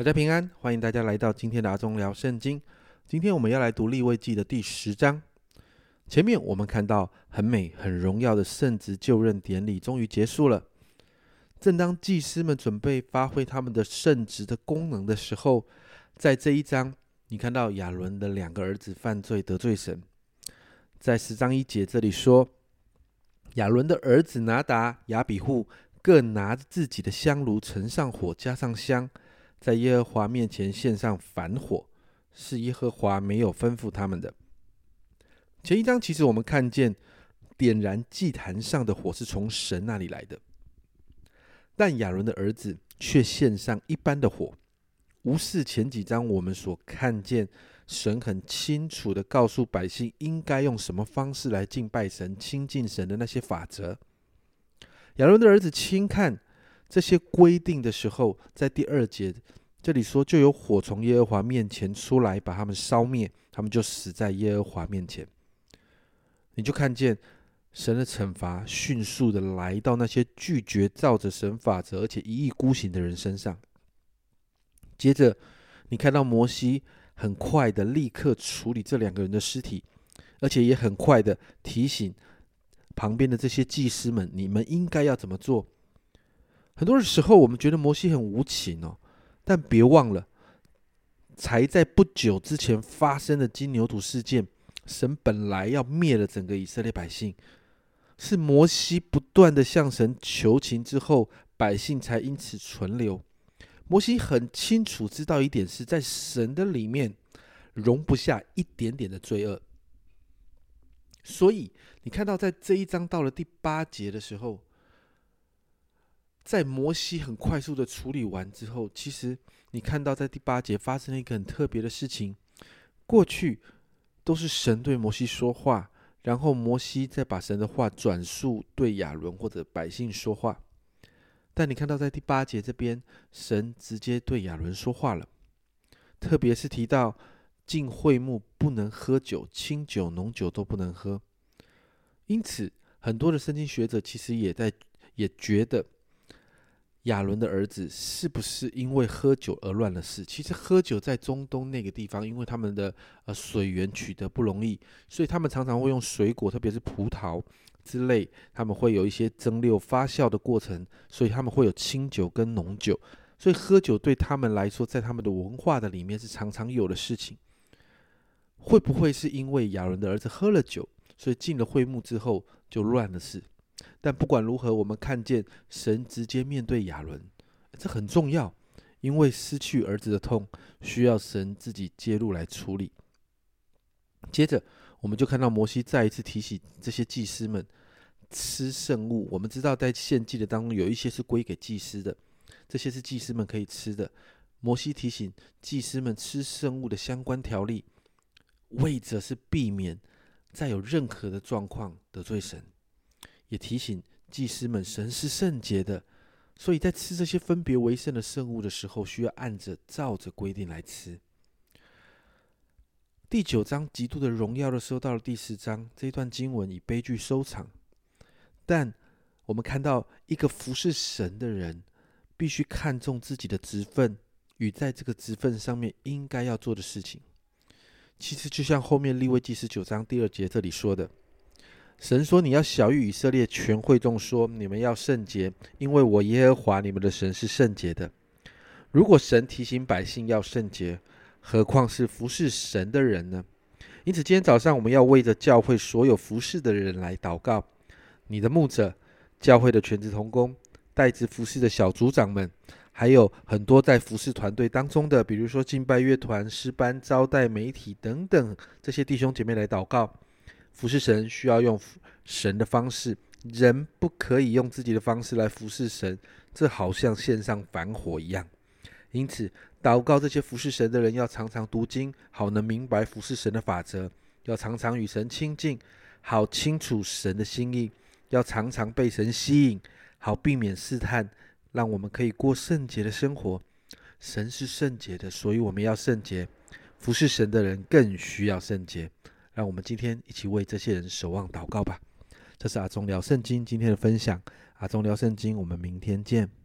大家平安，欢迎大家来到今天的阿忠聊圣经。今天我们要来读立位记的第十章。前面我们看到很美、很荣耀的圣职就任典礼终于结束了。正当祭司们准备发挥他们的圣职的功能的时候，在这一章，你看到亚伦的两个儿子犯罪得罪神。在十章一节这里说，亚伦的儿子拿达、亚比户各拿着自己的香炉盛上火，加上香。在耶和华面前献上反火，是耶和华没有吩咐他们的。前一章其实我们看见点燃祭坛上的火是从神那里来的，但亚伦的儿子却献上一般的火，无视前几章我们所看见神很清楚的告诉百姓应该用什么方式来敬拜神、亲近神的那些法则。亚伦的儿子轻看。这些规定的时候，在第二节这里说，就有火从耶和华面前出来，把他们烧灭，他们就死在耶和华面前。你就看见神的惩罚迅速的来到那些拒绝照着神法则，而且一意孤行的人身上。接着，你看到摩西很快的立刻处理这两个人的尸体，而且也很快的提醒旁边的这些祭司们，你们应该要怎么做。很多的时候，我们觉得摩西很无情哦，但别忘了，才在不久之前发生的金牛犊事件，神本来要灭了整个以色列百姓，是摩西不断的向神求情之后，百姓才因此存留。摩西很清楚知道一点，是在神的里面容不下一点点的罪恶，所以你看到在这一章到了第八节的时候。在摩西很快速的处理完之后，其实你看到在第八节发生了一个很特别的事情。过去都是神对摩西说话，然后摩西再把神的话转述对亚伦或者百姓说话。但你看到在第八节这边，神直接对亚伦说话了，特别是提到进会幕不能喝酒，清酒、浓酒都不能喝。因此，很多的圣经学者其实也在也觉得。亚伦的儿子是不是因为喝酒而乱了事？其实喝酒在中东那个地方，因为他们的呃水源取得不容易，所以他们常常会用水果，特别是葡萄之类，他们会有一些蒸馏发酵的过程，所以他们会有清酒跟浓酒。所以喝酒对他们来说，在他们的文化的里面是常常有的事情。会不会是因为亚伦的儿子喝了酒，所以进了会幕之后就乱了事？但不管如何，我们看见神直接面对亚伦，这很重要，因为失去儿子的痛需要神自己介入来处理。接着，我们就看到摩西再一次提醒这些祭司们吃圣物。我们知道，在献祭的当中，有一些是归给祭司的，这些是祭司们可以吃的。摩西提醒祭司们吃圣物的相关条例，为着是避免再有任何的状况得罪神。也提醒祭司们，神是圣洁的，所以在吃这些分别为圣的圣物的时候，需要按着照着规定来吃。第九章极度的荣耀的时候，到了第十章，这一段经文以悲剧收场。但我们看到一个服侍神的人，必须看重自己的职分与在这个职分上面应该要做的事情。其实就像后面立位记十九章第二节这里说的。神说：“你要小谕以色列全会众说，你们要圣洁，因为我耶和华你们的神是圣洁的。如果神提醒百姓要圣洁，何况是服侍神的人呢？因此，今天早上我们要为着教会所有服侍的人来祷告。你的牧者、教会的全职同工、代职服侍的小组长们，还有很多在服侍团队当中的，比如说敬拜乐团、诗班、招待媒体等等这些弟兄姐妹来祷告。”服侍神需要用神的方式，人不可以用自己的方式来服侍神，这好像献上反火一样。因此，祷告这些服侍神的人要常常读经，好能明白服侍神的法则；要常常与神亲近，好清楚神的心意；要常常被神吸引，好避免试探，让我们可以过圣洁的生活。神是圣洁的，所以我们要圣洁。服侍神的人更需要圣洁。让我们今天一起为这些人守望祷告吧。这是阿忠聊圣经今天的分享。阿忠聊圣经，我们明天见。